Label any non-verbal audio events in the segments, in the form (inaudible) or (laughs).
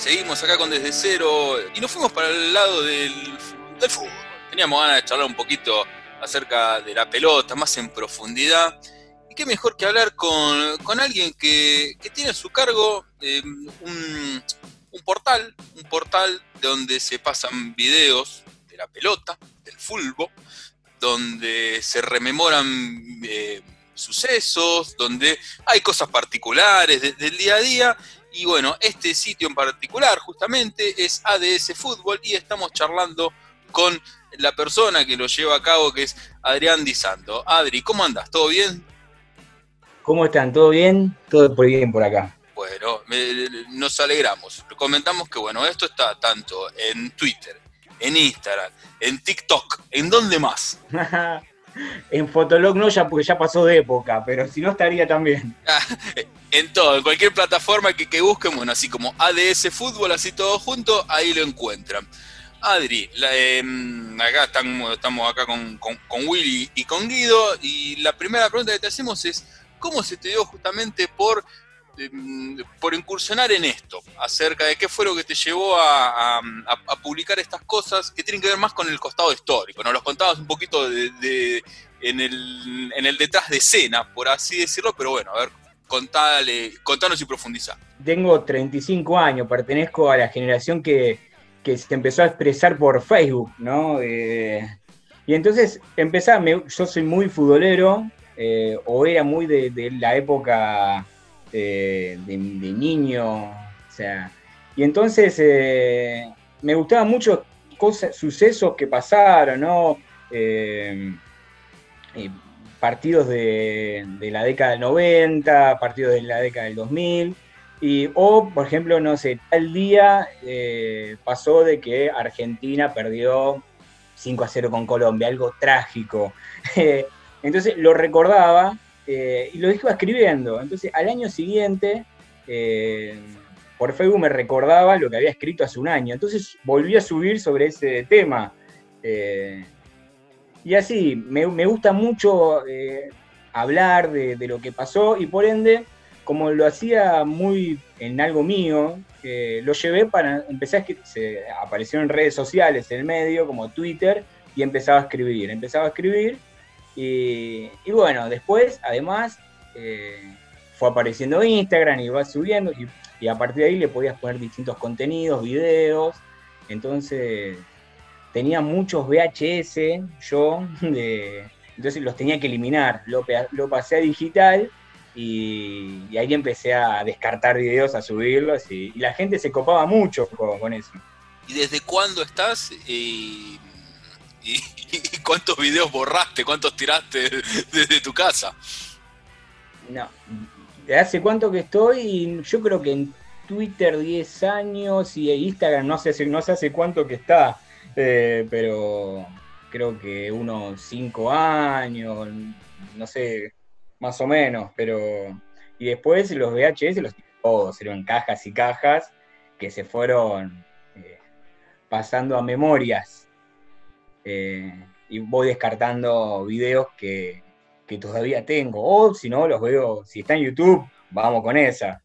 Seguimos acá con Desde Cero y nos fuimos para el lado del, fútbol. Teníamos ganas de charlar un poquito acerca de la pelota, más en profundidad. Y qué mejor que hablar con, alguien que, tiene a su cargo eh, un, portal, un portal donde se pasan videos de la pelota, del fútbol, donde se rememoran eh, sucesos, donde hay cosas particulares del día a día y bueno, este sitio en particular justamente es ADS Fútbol y estamos charlando con la persona que lo lleva a cabo, que es Adrián Di Santo. Adri, ¿cómo andas? ¿Todo bien? ¿Cómo están? ¿Todo bien? Todo por bien por acá. Bueno, nos alegramos. Comentamos que bueno, esto está tanto en Twitter, en Instagram, en TikTok, ¿en dónde más? (laughs) (laughs) en Fotolog no ya porque ya pasó de época, pero si no estaría también. (laughs) en todo, en cualquier plataforma que, que, busquen, bueno, así como ADS Fútbol, así todo junto, ahí lo encuentran. Adri, em, acá estamos, acá con, con, Willy y con Guido, y la primera pregunta que te hacemos es, ¿cómo se te dio justamente por, por incursionar en esto? Acerca de qué fue lo que te llevó a, publicar estas cosas que tienen que ver más con el costado histórico. Nos los contabas un poquito en, el, detrás de escena, por así decirlo, pero bueno, a ver, contale, contanos y profundiza. Tengo 35 años, pertenezco a la generación que, se empezó a expresar por Facebook, ¿no? Eh, y entonces empezaba, yo soy muy futbolero, eh, o era muy de, la época eh, de, niño, o sea, y entonces me gustaban mucho cosas, sucesos que pasaron, ¿no? partidos de, la década del 90, partidos de la década del 2000, y, o, por ejemplo, no sé, tal día eh, pasó de que Argentina perdió 5 a 0 con Colombia, algo trágico. (laughs) Entonces lo recordaba eh, y lo iba escribiendo. Entonces al año siguiente, eh, por Facebook me recordaba lo que había escrito hace un año. Entonces volví a subir sobre ese tema. Y así, me, gusta mucho eh, hablar de, lo que pasó y por ende, como lo hacía muy en algo mío, eh, lo llevé para empezar a en redes sociales, en el medio, como Twitter, y empezaba a escribir, empezaba a escribir, y, bueno, después, además, eh, fue apareciendo Instagram y va subiendo, y, y a partir de ahí le podías poner distintos contenidos, videos, entonces tenía muchos VHS yo, (laughs) entonces los tenía que eliminar. Lo, pasé a digital y, ahí empecé a descartar videos, a subirlos y, la gente se copaba mucho con, eso. ¿Y desde cuándo estás? Y, cuántos videos borraste? ¿Cuántos tiraste desde tu casa? No, ¿de hace cuánto que estoy? Yo creo que en Twitter 10 años y Instagram no sé, no sé hace cuánto que está. Eh, pero creo que unos cinco años, no sé, más o menos, pero... Y después los VHS los todos, eran cajas y cajas que se fueron eh, pasando a memorias. Eh, y voy descartando videos que, que todavía tengo. O si no, los veo, si está en YouTube, vamos con esa.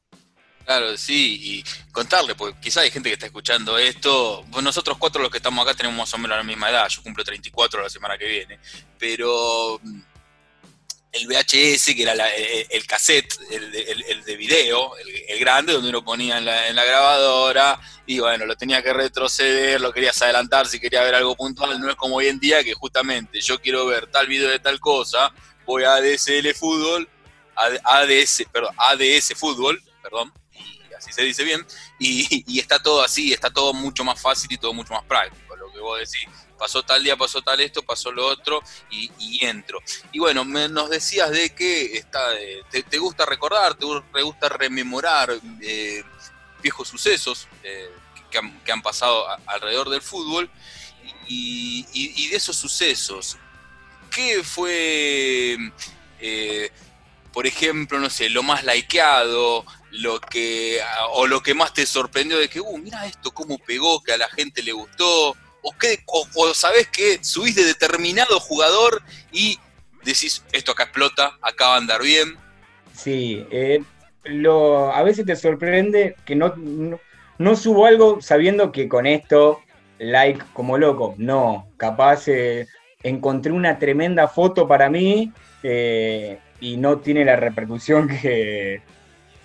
Claro, sí, y contarle, porque quizás hay gente que está escuchando esto. Nosotros cuatro los que estamos acá tenemos más o menos la misma edad. Yo cumplo 34 la semana que viene. Pero mm, el VHS, que era el, cassette, el, de video, el, grande, donde uno ponía en la, grabadora, y bueno, lo tenía que retroceder, lo querías adelantar si quería ver algo puntual. No es como hoy en día que justamente yo quiero ver tal video de tal cosa, voy a ADSL Fútbol, ADS, perdón, ADS Fútbol, perdón si se dice bien, y, está todo así, está todo mucho más fácil y todo mucho más práctico, lo que vos decís. Pasó tal día, pasó tal esto, pasó lo otro y, entro. Y bueno, nos decías de que está, te, gusta recordar, te, gusta rememorar eh, viejos sucesos eh, que, han, pasado alrededor del fútbol y, de esos sucesos, ¿qué fue, eh, por ejemplo, no sé, lo más likeado, lo que o lo que más te sorprendió de que, uh, mira esto cómo pegó, que a la gente le gustó, o que o, sabes que subís de determinado jugador y decís esto acá explota, acá va a andar bien. Sí, eh, lo, a veces te sorprende que no, no subo algo sabiendo que con esto, like como loco. No, capaz eh, encontré una tremenda foto para mí eh, y no tiene la repercusión que,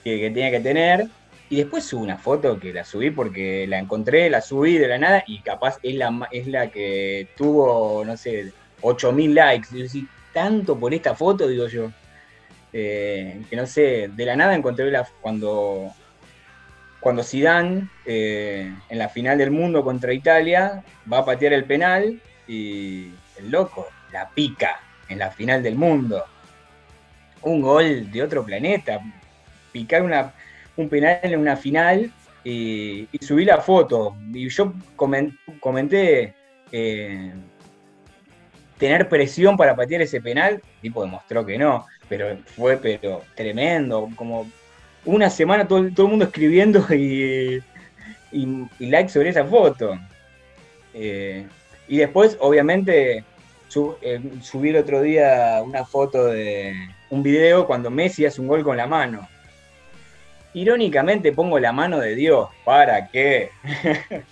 que, tenía que tener. Y después subo una foto que la subí porque la encontré, la subí de la nada y capaz es la, es la que tuvo, no sé, 8000 likes. Y yo tanto por esta foto, digo yo. Eh, que no sé, de la nada encontré la, cuando, cuando Zidane, eh, en la final del mundo contra Italia, va a patear el penal y el loco la pica en la final del mundo. Un gol de otro planeta. Picar una, un penal en una final y, subí la foto. Y yo comenté eh, tener presión para patear ese penal. El tipo demostró que no, pero fue pero tremendo. Como una semana todo, todo el mundo escribiendo (laughs) y, y, like sobre esa foto. Eh, y después, obviamente, eh, subí el otro día una foto de un video cuando Messi hace un gol con la mano. Irónicamente pongo la mano de Dios. ¿Para qué? (laughs)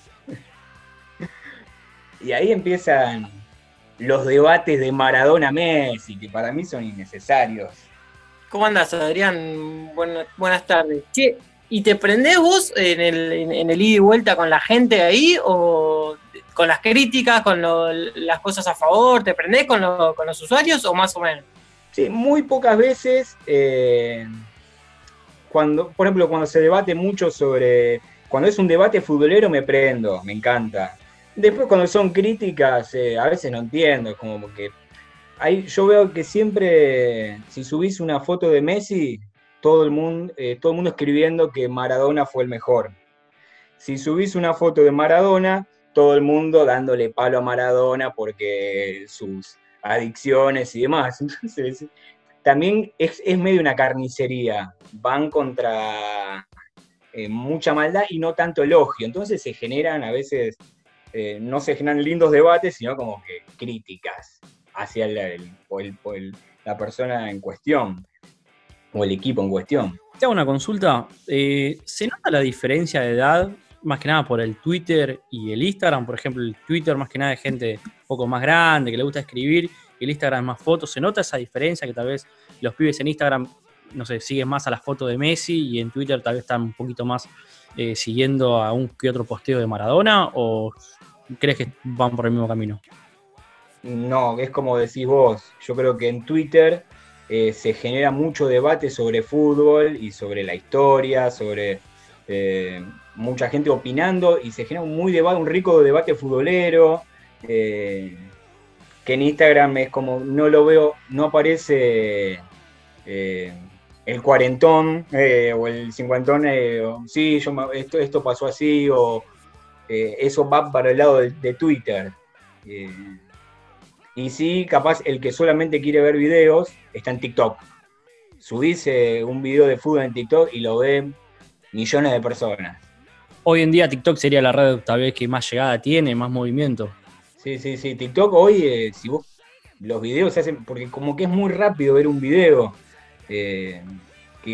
y ahí empiezan los debates de Maradona-Messi, que para mí son innecesarios. ¿Cómo andas, Adrián? buenas tardes. ¿y te prendés vos en el, en, el ida y vuelta con la gente ahí o con las críticas, con las cosas a favor? ¿Te prendés con, los usuarios o más o menos? Sí, muy pocas veces. Eh, cuando, por ejemplo, cuando se debate mucho sobre. Cuando es un debate futbolero me prendo, me encanta. Después cuando son críticas, eh, a veces no entiendo, es como que ahí yo veo que siempre, si subís una foto de Messi, todo el mundo, eh, todo el mundo escribiendo que Maradona fue el mejor. Si subís una foto de Maradona, todo el mundo dándole palo a Maradona porque sus adicciones y demás. (laughs) Entonces, también es, medio una carnicería. Van contra eh, mucha maldad y no tanto elogio. Entonces se generan a veces eh, no se generan lindos debates, sino como que críticas hacia la persona en cuestión o el equipo en cuestión. Te hago una consulta. Eh, ¿Se nota la diferencia de edad, más que nada por el Twitter y el Instagram? Por ejemplo, el Twitter más que nada de gente un poco más grande, que le gusta escribir, el Instagram más fotos. ¿Se nota esa diferencia que tal vez los pibes en Instagram, no sé, siguen más a la foto de Messi y en Twitter tal vez están un poquito más eh, siguiendo a un que otro posteo de Maradona? ¿O crees que van por el mismo camino? No, es como decís vos. Yo creo que en Twitter eh, se genera mucho debate sobre fútbol y sobre la historia, sobre eh, mucha gente opinando y se genera un muy debate, un rico debate futbolero. Que en Instagram es como no lo veo, no aparece el cuarentón o el cincuentón, sí, yo, esto, esto pasó así, o eh, eso va para el lado de, Twitter. Eh, y sí, capaz el que solamente quiere ver videos está en TikTok. Subís un video de fútbol en TikTok y lo ven millones de personas. Hoy en día TikTok sería la red tal vez que más llegada tiene, más movimiento. Sí, sí, sí. TikTok hoy, eh, si vos los videos se hacen, porque como que es muy rápido ver un video, que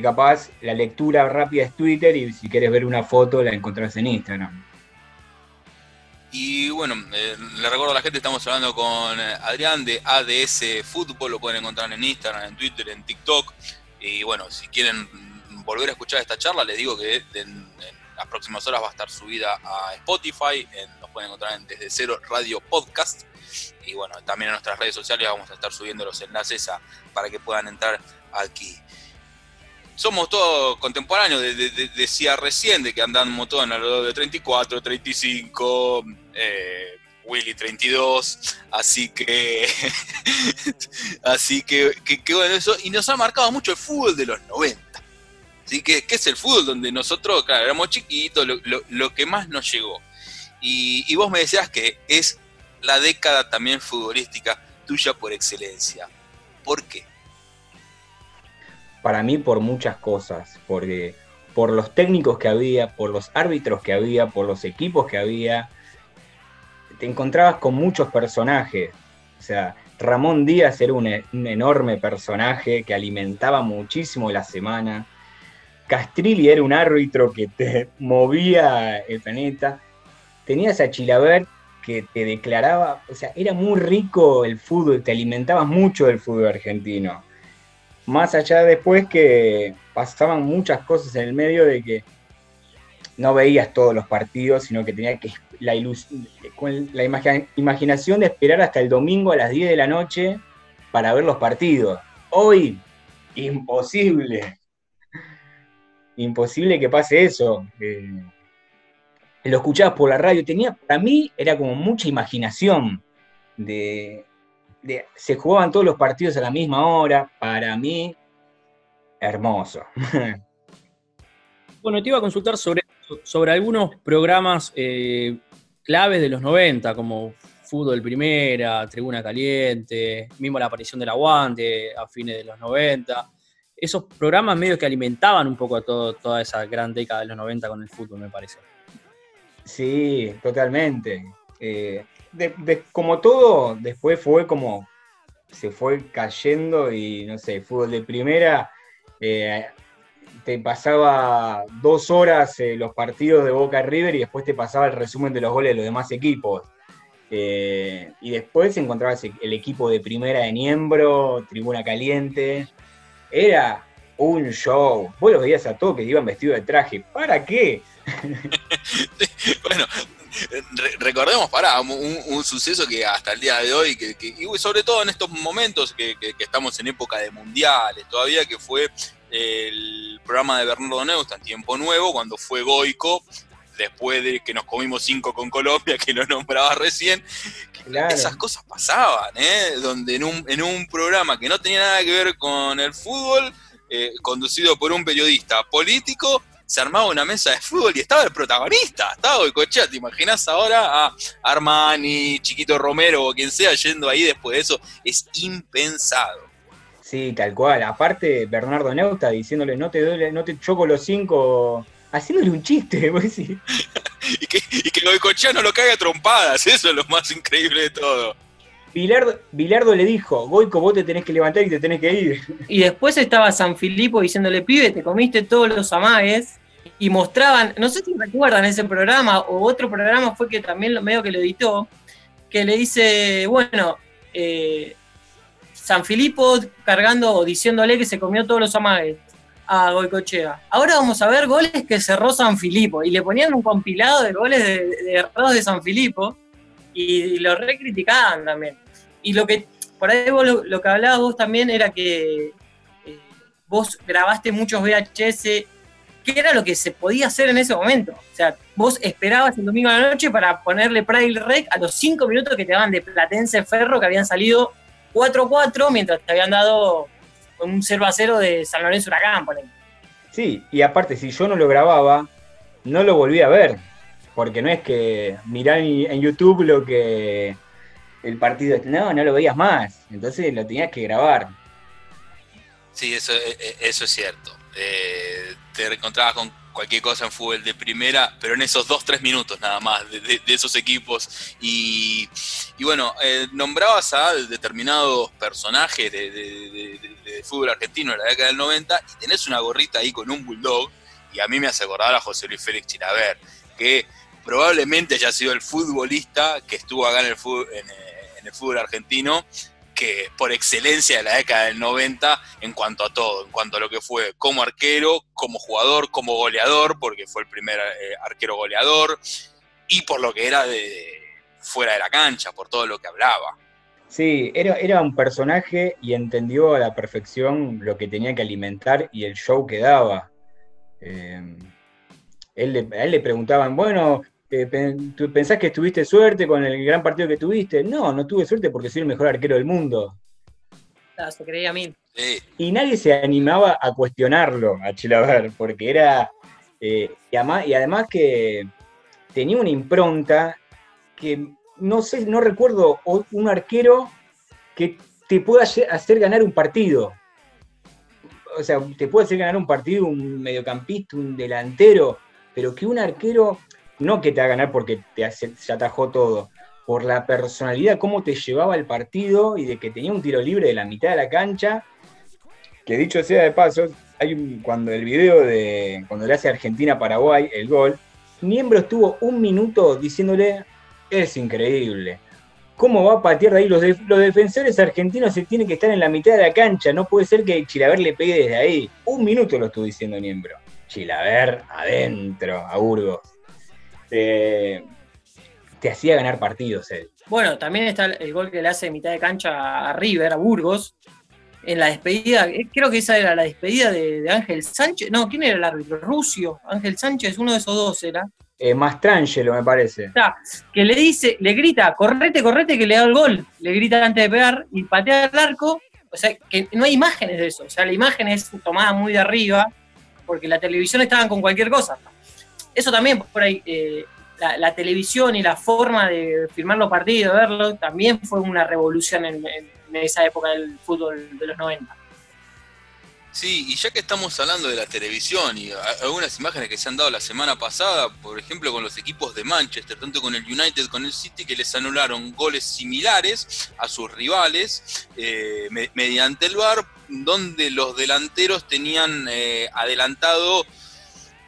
capaz la lectura rápida es Twitter y si quieres ver una foto la encontrás en Instagram. Y bueno, eh, le recuerdo a la gente, estamos hablando con eh, Adrián de ADS Fútbol, lo pueden encontrar en Instagram, en Twitter, en TikTok. Y bueno, si quieren volver a escuchar esta charla, les digo que las próximas horas va a estar subida a Spotify, nos pueden encontrar en Desde Cero Radio Podcast. Y bueno, también en nuestras redes sociales vamos a estar subiendo los enlaces para que puedan entrar aquí somos todos contemporáneos, decía recién, de que andamos todos en alrededor de 34, 35, eh, Willy 32, así que, (laughs) así que, que, bueno, eso, y nos ha marcado mucho el fútbol de los 90. Así que, ¿qué es el fútbol? Donde nosotros, claro, éramos chiquitos, lo, que más nos llegó. Y, y vos me decías que es la década también futbolística tuya por excelencia. ¿Por qué? para mí por muchas cosas, porque por los técnicos que había, por los árbitros que había, por los equipos que había, te encontrabas con muchos personajes. O sea, Ramón Díaz era un, enorme personaje que alimentaba muchísimo la semana. Castrilli era un árbitro que te (laughs) movía el planeta. Tenías a Chilaver que te declaraba, o sea, era muy rico el fútbol, te alimentabas mucho del fútbol argentino. Más allá después que pasaban muchas cosas en el medio de que no veías todos los partidos, sino que tenía que la, la imaginación de esperar hasta el domingo a las 10 de la noche para ver los partidos. Hoy, imposible. Imposible que pase eso. Eh, lo escuchabas por la radio. Tenía, para mí, era como mucha imaginación. De, se jugaban todos los partidos a la misma hora. Para mí, hermoso. (laughs) Bueno, te iba a consultar sobre, sobre algunos programas eh, claves de los 90, como Fútbol Primera, Tribuna Caliente, mismo la aparición del Aguante a fines de los 90. Esos programas medios que alimentaban un poco a toda esa gran década de los 90 con el fútbol, me parece. Sí, totalmente. Eh, como todo, después fue como se fue cayendo y no sé, fútbol de primera, eh, te pasaba dos horas eh, los partidos de Boca River y después te pasaba el resumen de los goles de los demás equipos. y después encontrabas el equipo de primera de Niembro, Tribuna Caliente. Era un show. Vos los veías a todos que iban vestidos de traje. ¿Para qué? (laughs) bueno, recordemos, para un, suceso que hasta el día de hoy, que, y sobre todo en estos momentos que, estamos en época de mundiales, todavía que fue el programa de Bernardo Neustadt, Tiempo Nuevo, cuando fue Goico, después de que nos comimos cinco con Colombia, que lo nombraba recién, esas cosas pasaban, ¿eh? donde en un, en un programa que no tenía nada que ver con el fútbol, eh, conducido por un periodista político, se armaba una mesa de fútbol y estaba el protagonista, estaba Goicochea, ¿te imaginas ahora a Armani, Chiquito Romero o quien sea yendo ahí después de eso? Es impensado. Sí, tal cual. Aparte, Bernardo Neusta diciéndole, no te duele, no te choco los cinco, haciéndole un chiste, (laughs) (laughs) y que, y que Goicochea no lo caiga trompadas, (laughs) eso es lo más increíble de todo. Bilardo, le dijo, Goico, vos te tenés que levantar y te tenés que ir. Y después estaba San Filipo diciéndole, pibe, te comiste todos los amagues. Y mostraban, no sé si recuerdan ese programa, o otro programa fue que también lo medio que lo editó, que le dice, bueno, eh, San Filipo cargando o diciéndole que se comió todos los amagues a Goicochea. Ahora vamos a ver goles que cerró San Filipo. Y le ponían un compilado de goles de, de de San Filipo y, lo recriticaban también. Y lo que, por ahí vos lo, que hablabas vos también era que eh, vos grabaste muchos VHS, ¿qué era lo que se podía hacer en ese momento? O sea, vos esperabas el domingo a la noche para ponerle Pride Rec a los cinco minutos que te daban de Platense Ferro, que habían salido 4-4, mientras te habían dado un 0 a 0 de San Lorenzo Huracán, por ejemplo. Sí, y aparte, si yo no lo grababa, no lo volví a ver. Porque no es que mirá en YouTube lo que el partido. No, no lo veías más. Entonces lo tenías que grabar. Sí, eso, e, e, eso es cierto. Eh, te encontrabas con cualquier cosa en fútbol de primera, pero en esos dos, tres minutos nada más de, esos equipos. Y, bueno, eh, nombrabas a determinados personajes de, fútbol argentino en la década del 90 y tenés una gorrita ahí con un bulldog. Y a mí me hace acordar a José Luis Félix Chiraver, que probablemente haya sido el futbolista que estuvo acá en el fútbol, en, el fútbol argentino, por excelencia de la década del 90 en cuanto a todo, en cuanto a lo que fue como arquero, como jugador, como goleador, porque fue el primer eh, arquero goleador, y por lo que era de, fuera de la cancha, por todo lo que hablaba. Sí, era, era un personaje y entendió a la perfección lo que tenía que alimentar y el show que daba. Eh, a él le preguntaban, bueno, ¿tú pensás que tuviste suerte con el gran partido que tuviste? No, no tuve suerte porque soy el mejor arquero del mundo. No, se creía a mí. Y nadie se animaba a cuestionarlo a Chilaver, porque era. Eh, y, además, que tenía una impronta que no sé, no recuerdo un arquero que te pueda hacer ganar un partido. O sea, te puede hacer ganar un partido un mediocampista, un delantero, pero que un arquero no que te haga ganar porque te se atajó todo, por la personalidad, cómo te llevaba el partido y de que tenía un tiro libre de la mitad de la cancha, que dicho sea de paso, hay un- cuando el video de cuando le hace Argentina-Paraguay el gol, Niembro estuvo un minuto diciéndole, es increíble. ¿Cómo va a patear de ahí? Los, los defensores argentinos se tienen que estar en la mitad de la cancha. No puede ser que Chilaver le pegue desde ahí. Un minuto lo estuvo diciendo Niembro. Chilaver adentro, a Burgos. Eh, te hacía ganar partidos él. Bueno, también está el, gol que le hace de mitad de cancha a River, a Burgos, en la despedida, eh, creo que esa era la despedida de, de Ángel Sánchez, no, ¿quién era el árbitro? Rucio, Ángel Sánchez, uno de esos dos era, Eh, Mastrangelo, me parece. que le dice, le grita, correte, correte, que le da el gol, le grita antes de pegar y patea el arco, o sea, que no hay imágenes de eso, o sea, la imagen es tomada muy de arriba, porque la televisión estaban con cualquier cosa. Eso también, por ahí, eh, la, televisión y la forma de filmar los partidos, de verlos, también fue una revolución en, esa época del fútbol de los 90. Sí, y ya que estamos hablando de la televisión y algunas imágenes que se han dado la semana pasada, por ejemplo con los equipos de Manchester, tanto con el United, con el City, que les anularon goles similares a sus rivales eh, me- mediante el VAR, donde los delanteros tenían eh, adelantado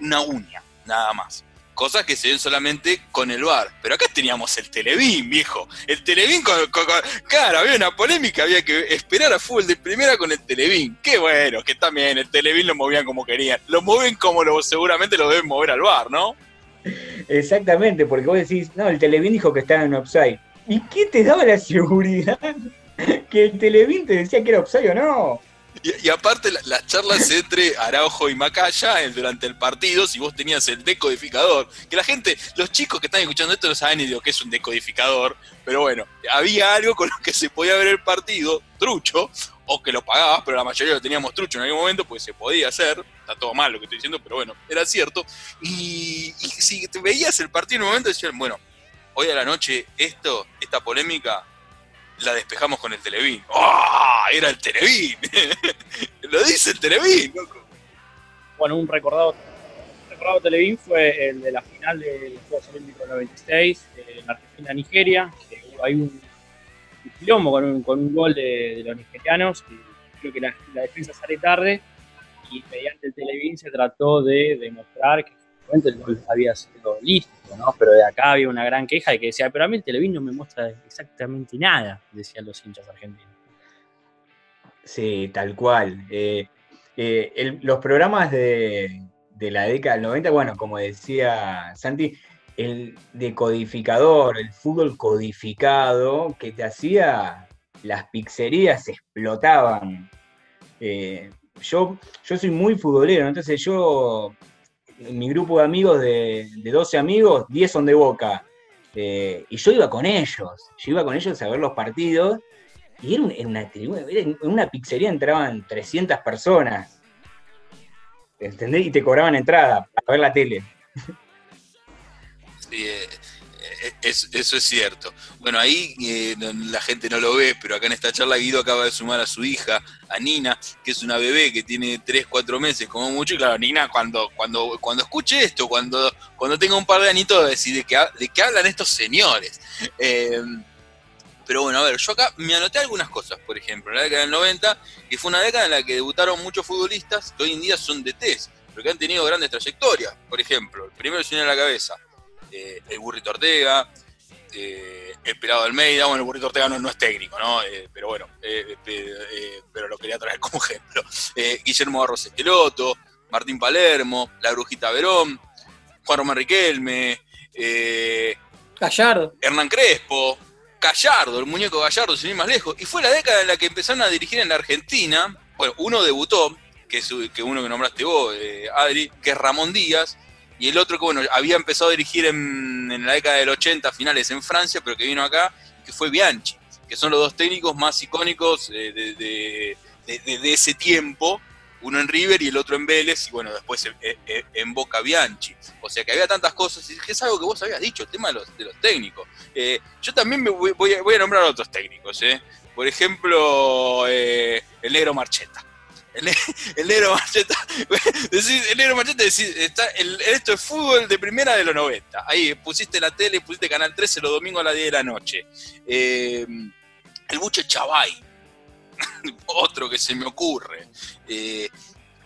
una uña, nada más. Cosas que se ven solamente con el VAR. Pero acá teníamos el Televín, viejo. El Televín con, Claro, había una polémica, había que esperar a fútbol de primera con el Televín. Qué bueno, que también el Televín lo movían como querían. Lo mueven como lo, seguramente lo deben mover al VAR, ¿no? Exactamente, porque vos decís, no, el Televín dijo que estaba en offside. ¿Y qué te daba la seguridad (laughs) que el Televín te decía que era offside o no? Y, aparte la- las charlas entre Araujo y Macaya eh, durante el partido, si vos tenías el decodificador, que la gente, los chicos que están escuchando esto no saben ni lo que es un decodificador, pero bueno, había algo con lo que se podía ver el partido, trucho, o que lo pagabas, pero la mayoría lo teníamos trucho en algún momento, pues se podía hacer, está todo mal lo que estoy diciendo, pero bueno, era cierto, y, y si te veías el partido en un momento decían, bueno, hoy a la noche esto, esta polémica, la despejamos con el Televín. ¡Ah! Era el Televín. (laughs) Lo dice el Televín. loco. Bueno, un recordado, recordado Televín fue el de la final de los Juegos Olímpicos del 96, eh, en Argentina-Nigeria, ahí un, un quilombo con un, con un gol de, de los nigerianos, y creo que la, la defensa sale tarde, y mediante el Televín se trató de demostrar que el había sido listo, ¿no? Pero de acá había una gran queja de que decía, pero a mí el Televín no me muestra exactamente nada, decían los hinchas argentinos. Sí, tal cual. Eh, eh, los programas de, de la década del 90, bueno, como decía Santi, el decodificador, el fútbol codificado que te hacía, las pizzerías explotaban. Eh, yo, yo soy muy futbolero, entonces yo, mi grupo de amigos, de, de 12 amigos, 10 son de boca. Eh, y yo iba con ellos, yo iba con ellos a ver los partidos y era, un- era una en una pizzería entraban 300 personas. ¿Entendés? Y te cobraban entrada para ver la tele. Sí, eh, es- eso es cierto. Bueno, ahí eh, la gente no lo ve, pero acá en esta charla Guido acaba de sumar a su hija, a Nina, que es una bebé que tiene 3, 4 meses, como mucho. Y claro, Nina, cuando, cuando, cuando escuche esto, cuando, cuando tenga un par de anitos, va a decir de qué, de qué hablan estos señores. Eh, pero bueno, a ver, yo acá me anoté algunas cosas, por ejemplo, en la década del 90, que fue una década en la que debutaron muchos futbolistas que hoy en día son DTs, pero que han tenido grandes trayectorias. Por ejemplo, el primero se viene a la cabeza, eh, el Burrito Ortega, eh, el Pelado Almeida, bueno, el Burrito Ortega no, no es técnico, ¿no? Eh, pero bueno, eh, eh, pero lo quería traer (laughs) como ejemplo. Guillermo Barros Esqueloto, Martín Palermo, La Brujita Verón, Juan Román Riquelme, Gallardo. Hernán Crespo, Gallardo, el muñeco Gallardo, sin ir más lejos. Y fue la década en la que empezaron a dirigir en la Argentina. Bueno, uno debutó, que es que uno que nombraste vos, eh, Adri, que es Ramón Díaz. Y el otro que, bueno, había empezado a dirigir en, en la década del 80, finales en Francia, pero que vino acá, que fue Bianchi, que son los dos técnicos más icónicos eh, de, de- ese tiempo. Uno en River y el otro en Vélez, y bueno, después en, en- en Boca Bianchi. O sea que había tantas cosas, y que es algo que vos habías dicho, el tema de los, de los técnicos. Eh, yo también me voy, voy a, voy a nombrar otros técnicos. ¿eh? Por ejemplo, eh, el negro Marcheta. El, ne- el negro Marcheta. (laughs) decís, el negro Marcheta decís, está, el, esto es fútbol de primera de los 90. Ahí pusiste la tele, pusiste Canal 13 los domingos a las 10 de la noche. Eh, el Buche Chavay. (laughs) Otro que se me ocurre. Eh,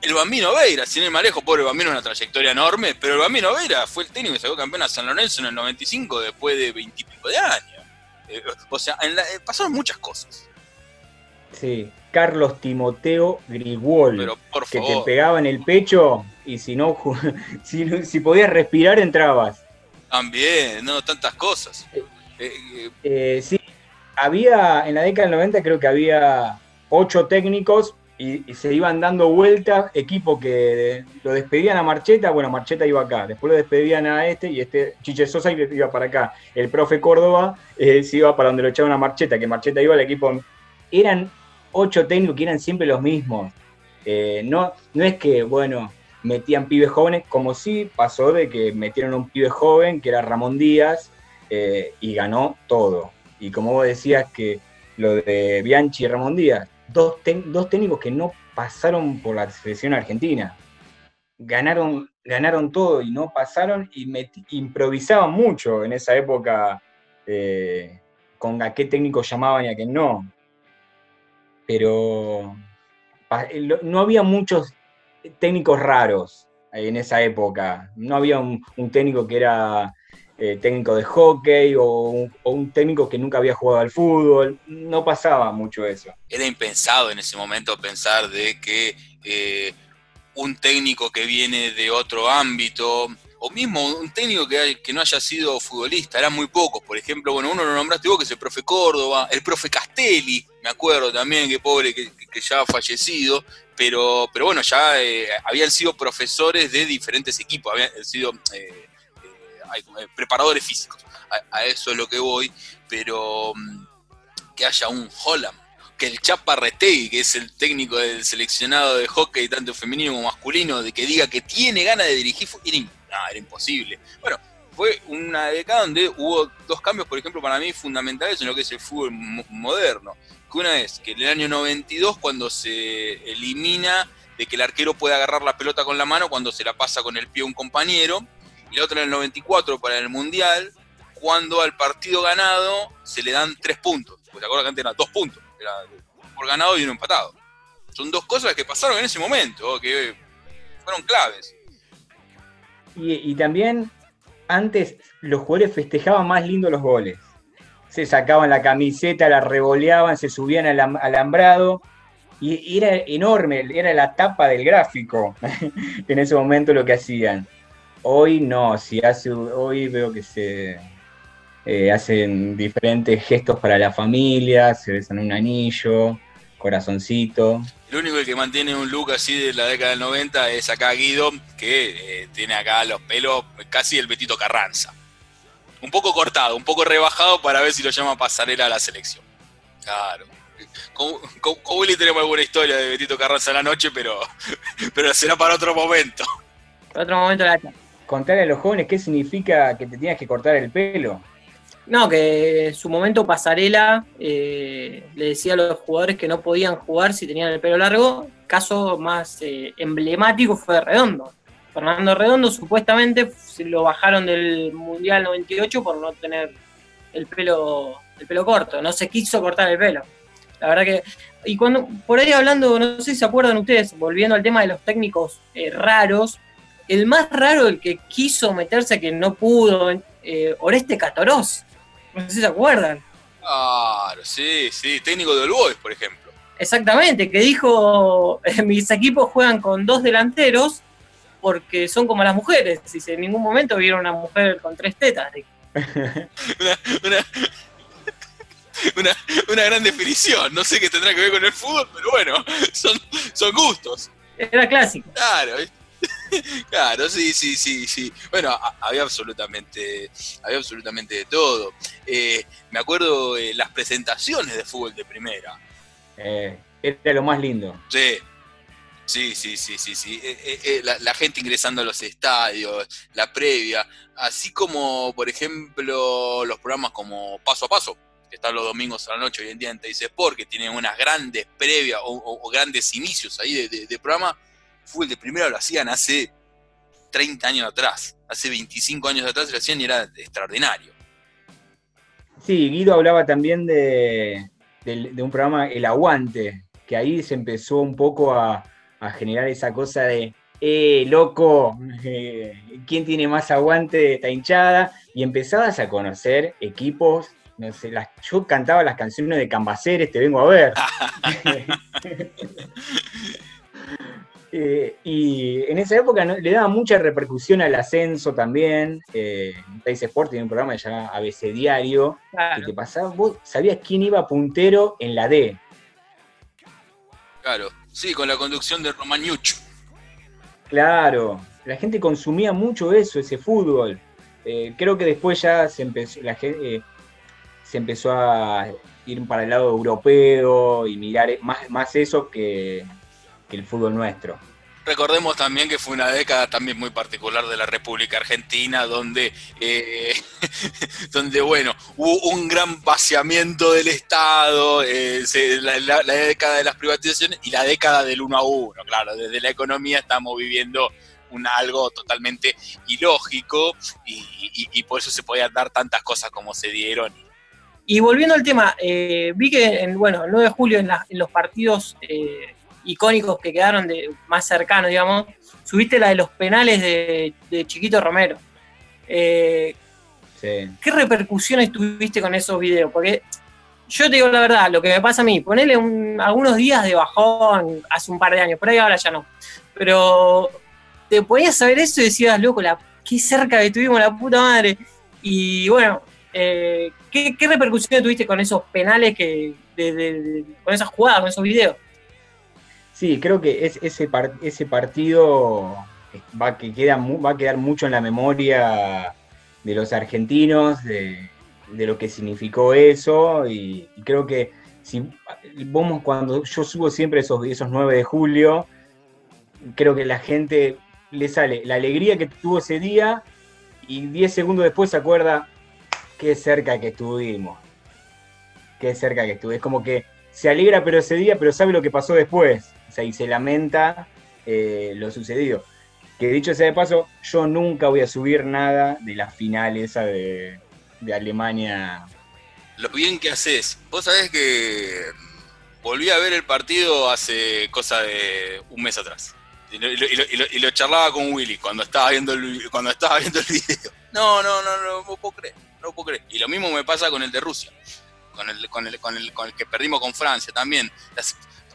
el Bambino Veira, sin más lejos, pobre Bambino, una trayectoria enorme, pero el Bambino Veira fue el técnico que sacó campeón a San Lorenzo en el 95 después de veintipico de años. Eh, o sea, en la- pasaron muchas cosas, Sí, Carlos Timoteo Grigol, que te pegaba en el pecho y (laughs) si no, si, podías respirar entrabas. También, no, tantas cosas. Eh, eh, Eh, sí, había, en la década del 90 creo que había ocho técnicos y, y se iban dando vueltas, equipo que lo despedían a Marcheta, bueno, Marcheta iba acá, después lo despedían a este y este Chiche Sosa iba para acá. El profe Córdoba eh, se iba para donde lo echaban a Marcheta, que Marcheta iba al equipo. Eran ocho técnicos que eran siempre los mismos. Eh, no, no es que, bueno, metían pibes jóvenes, como sí pasó de que metieron un pibe joven, que era Ramón Díaz, eh, y ganó todo. Y como vos decías que lo de Bianchi y Ramón Díaz, dos, técnicos que no pasaron por la selección argentina. Ganaron, ganaron todo y no pasaron y improvisaban mucho en esa época eh, con a qué técnico llamaban y a qué no. Pero lo- no había muchos técnicos raros en esa época. No había un, técnico que era eh, técnico de hockey o un, técnico que nunca había jugado al fútbol. No pasaba mucho eso. era impensado en ese momento pensar de que eh, un técnico que viene de otro ámbito, o mismo un técnico que, que no haya sido futbolista, eran muy pocos. Por ejemplo, bueno, uno lo nombraste vos, que es el profe Córdoba, el profe Castelli, me acuerdo también, que pobre, que, ya ha fallecido, pero, pero bueno, ya eh, habían sido profesores de diferentes equipos, habían sido eh, eh, eh, preparadores físicos. A, eso es lo que voy, pero mm, que haya un Holland que el Chapa Retegui, que es el técnico del seleccionado de hockey, tanto femenino como masculino, de que diga que tiene ganas de dirigir, era, no, era imposible. Bueno, fue una década donde hubo dos cambios, por ejemplo, para mí fundamentales en lo que es el fútbol mo- moderno. Que una es que en el año 92, cuando se elimina de que el arquero puede agarrar la pelota con la mano cuando se la pasa con el pie a un compañero, y la otra en el 94 para el Mundial, cuando al partido ganado se le dan tres puntos. Pues acuerdas que antes eran dos puntos, era por ganado y uno empatado. Son dos cosas que pasaron en ese momento, que fueron claves. Y, y también antes los jugadores festejaban más lindo los goles. Se sacaban la camiseta, la revoleaban, se subían al am- alambrado. Y, y era enorme, era la tapa del gráfico (laughs) en ese momento lo que hacían. Hoy no, si hace, hoy veo que se eh, hacen diferentes gestos para la familia, se besan un anillo, corazoncito. El único que mantiene un look así de la década del 90 es acá Guido, que eh, tiene acá los pelos casi el Betito Carranza. Un poco cortado, un poco rebajado para ver si lo llama pasarela a la selección. Claro. Con, con- con Willy tenemos alguna historia de Betito Carranza a la noche, pero, (laughs) pero será para otro momento. En otro momento la Contarle a los jóvenes qué significa que te tienes que cortar el pelo. No, que en su momento Pasarela eh, le decía a los jugadores que no podían jugar si tenían el pelo largo. Caso más eh, emblemático fue Redondo. Fernando Redondo supuestamente se lo bajaron del Mundial 98 por no tener el pelo, el pelo corto. No se quiso cortar el pelo. La verdad que. Y cuando, por ahí hablando, no sé si se acuerdan ustedes, volviendo al tema de los técnicos eh, raros, el más raro, el que quiso meterse que no pudo, eh, Oreste Catorós. No sé si se acuerdan. Claro, sí, sí. Técnico de Boys, por ejemplo. Exactamente, que dijo, (laughs) mis equipos juegan con dos delanteros porque son como las mujeres. Dice, en ningún momento vieron una mujer con tres tetas. Una, una, una, una gran definición. No sé qué tendrá que ver con el fútbol, pero bueno, son, son gustos. Era clásico. Claro, (laughs) claro, sí, sí, sí, sí. Bueno, había absolutamente, había absolutamente de todo. Eh, me acuerdo eh, las presentaciones de fútbol de primera. Eh, era lo más lindo. Sí, sí, sí, sí, sí, sí. Eh, eh, eh, la, gente ingresando a los estadios, la previa, así como, por ejemplo, los programas como Paso a Paso, que están los domingos a la noche hoy en día en Teis Sport, que tienen unas grandes previas o, grandes inicios ahí de, de- de programa. Fútbol de primera lo hacían hace 30 años atrás, hace 25 años atrás lo hacían y era extraordinario. Sí, Guido hablaba también de, del- de un programa El Aguante, que ahí se empezó un poco a, a generar esa cosa de, eh, loco, eh, (laughs) ¿quién tiene más aguante de esta hinchada? Y empezabas a conocer equipos, no sé, las, yo cantaba las canciones de Cambaceres, te vengo a ver. (laughs) Eh, y en esa época le daba mucha repercusión al ascenso también. Eh, País Sport tiene un programa que se llama ABC Diario, que te pasaba, vos sabías quién iba puntero en la D. Claro, sí, con la conducción de Romanucci. Claro, la gente consumía mucho eso, ese fútbol. Eh, creo que después ya se empezó, la gente, eh, se empezó a ir para el lado europeo y mirar más, más eso que, el fútbol nuestro. Recordemos también que fue una década también muy particular de la República Argentina, donde, eh, (laughs) donde bueno, hubo un gran vaciamiento del Estado, eh, la, década de las privatizaciones y la década del uno a uno. Claro, desde la economía estamos viviendo un, algo totalmente ilógico y, por eso se podían dar tantas cosas como se dieron. Y volviendo al tema, eh, vi que en, bueno, el 9 de julio en, en los partidos icónicos que quedaron de, más cercanos, digamos, subiste la de los penales de, Chiquito Romero. Eh, ¿Qué repercusiones tuviste con esos videos? Porque yo te digo la verdad, lo que me pasa a mí, ponele algunos días de bajón hace un par de años, por ahí ahora ya no. Pero te podías saber eso y decías, loco, la, qué cerca que tuvimos la puta madre. Y bueno, eh, ¿qué, repercusiones tuviste con esos penales que, con esas jugadas, con esos videos? Sí, creo que es, ese, partido va, que queda, va a quedar mucho en la memoria de los argentinos, de, lo que significó eso, y, creo que si vamos cuando yo subo siempre esos, esos 9 de julio, creo que la gente le sale la alegría que tuvo ese día y 10 segundos después se acuerda qué cerca que estuvimos. Qué cerca que estuve. Es como que se alegra pero ese día, pero sabe lo que pasó después y se lamenta eh, lo sucedido. Que dicho sea de paso, yo nunca voy a subir nada de la final esa de, Alemania. Lo bien que haces. Vos sabés que volví a ver el partido hace cosa de un mes atrás. Y lo, charlaba con Willy cuando estaba viendo el, cuando estaba viendo el video. No, no, no, no, no puedo creer, no puedo creer. Y lo mismo me pasa con el de Rusia, con el, con el, con el, con el que perdimos con Francia también.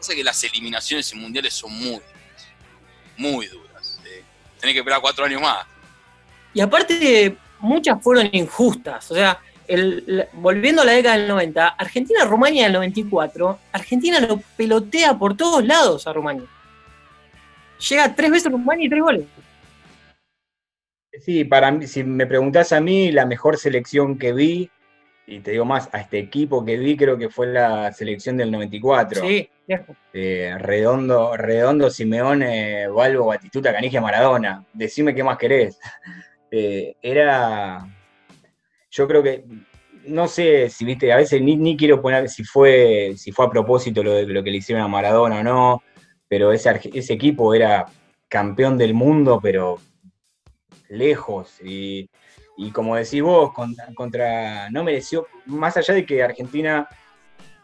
Pasa que las eliminaciones en mundiales son muy, muy duras. Eh. Tenés que esperar cuatro años más. Y aparte, muchas fueron injustas. O sea, volviendo a la década del 90, Argentina-Rumania del 94, Argentina lo pelotea por todos lados a Rumania. Llega tres veces a Rumania y tres goles. Sí, para mí, si me preguntás a mí, la mejor selección que vi y te digo más, a este equipo que vi creo que fue la selección del 94. Sí, eh, Redondo, Redondo, Simeone, Balbo, Batistuta, Canigia, Maradona. Decime qué más querés. (laughs) Eh, era, yo creo que, no sé si viste, a veces ni, quiero poner si fue, si fue a propósito lo lo que le hicieron a Maradona o no, pero ese, ese equipo era campeón del mundo, pero lejos. Y y como decís vos, contra, no mereció, más allá de que Argentina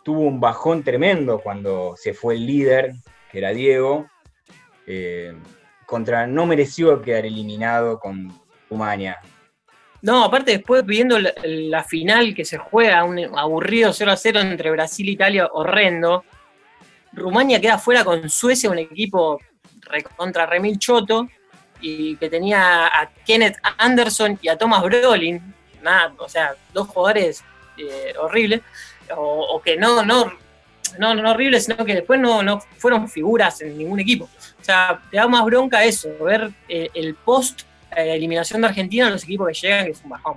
tuvo un bajón tremendo cuando se fue el líder, que era Diego, eh, contra no mereció quedar eliminado con Rumania. No, aparte después viendo la, final que se juega, un aburrido 0 a 0 entre Brasil e Italia, horrendo, Rumania queda fuera con Suecia, un equipo contra Remil Choto, y que tenía a Kenneth Anderson y a Thomas Brolin, nada, o sea, dos jugadores eh, horribles, o, que no, no, no, no horribles, sino que después no, no fueron figuras en ningún equipo. O sea, te da más bronca eso, ver eh, el post eh, eliminación de Argentina en los equipos que llegan, que es un bajón.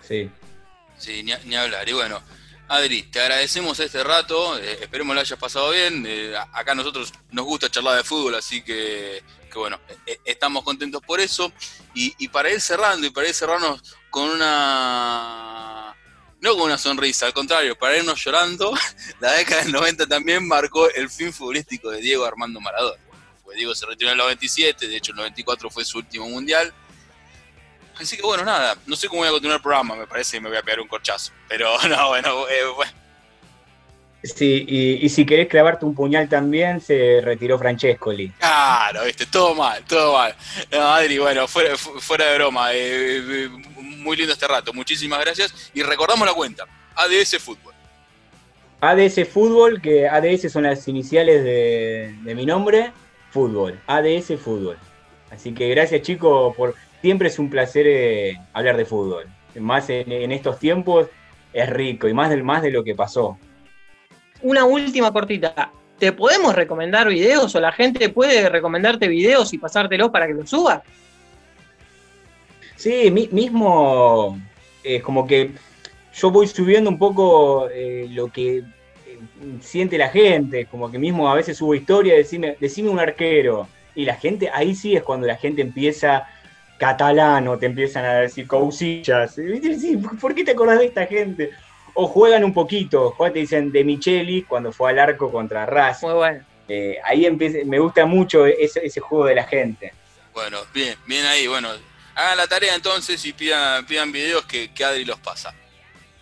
Sí. Sí, ni, ni hablar. Y bueno, Adri, te agradecemos este rato, eh, esperemos lo hayas pasado bien. Eh, acá a nosotros nos gusta charlar de fútbol, así que, bueno, eh, estamos contentos por eso. Y, para ir cerrando, y para ir cerrarnos con una. No con una sonrisa, al contrario, para irnos llorando, (laughs) la década del 90 también marcó el fin futbolístico de Diego Armando Maradona. Pues Diego se retiró en el 97, de hecho el 94 fue su último mundial Así que bueno, nada, no sé cómo voy a continuar el programa, me parece que me voy a pegar un corchazo. Pero (laughs) no, bueno, eh, bueno. Sí, y, si querés clavarte un puñal también, se retiró Francescoli. Claro, viste, todo mal, todo mal. No, Adri, bueno, fuera, fuera de broma, eh, eh, muy lindo este rato, muchísimas gracias. Y recordamos la cuenta, ADS Fútbol. ADS Fútbol, que ADS son las iniciales de, mi nombre, Fútbol, ADS Fútbol. Así que gracias chicos, por siempre es un placer eh, hablar de fútbol. Más en, estos tiempos es rico y más, del, más de lo que pasó. Una última cortita. ¿Te podemos recomendar videos o la gente puede recomendarte videos y pasártelos para que los subas? Sí, mismo es como que yo voy subiendo un poco eh, lo que eh, siente la gente, como que mismo a veces subo historia, decime, decime un arquero, y la gente, ahí sí es cuando la gente empieza catalano, te empiezan a decir cousillas, ¿por qué te acordás de esta gente? O juegan un poquito, te dicen de Micheli cuando fue al arco contra Raz. Muy bueno. Eh, ahí empieza, me gusta mucho ese, ese juego de la gente. Bueno, bien, bien ahí, bueno, hagan la tarea entonces y pidan, pidan videos que, que Adri los pasa.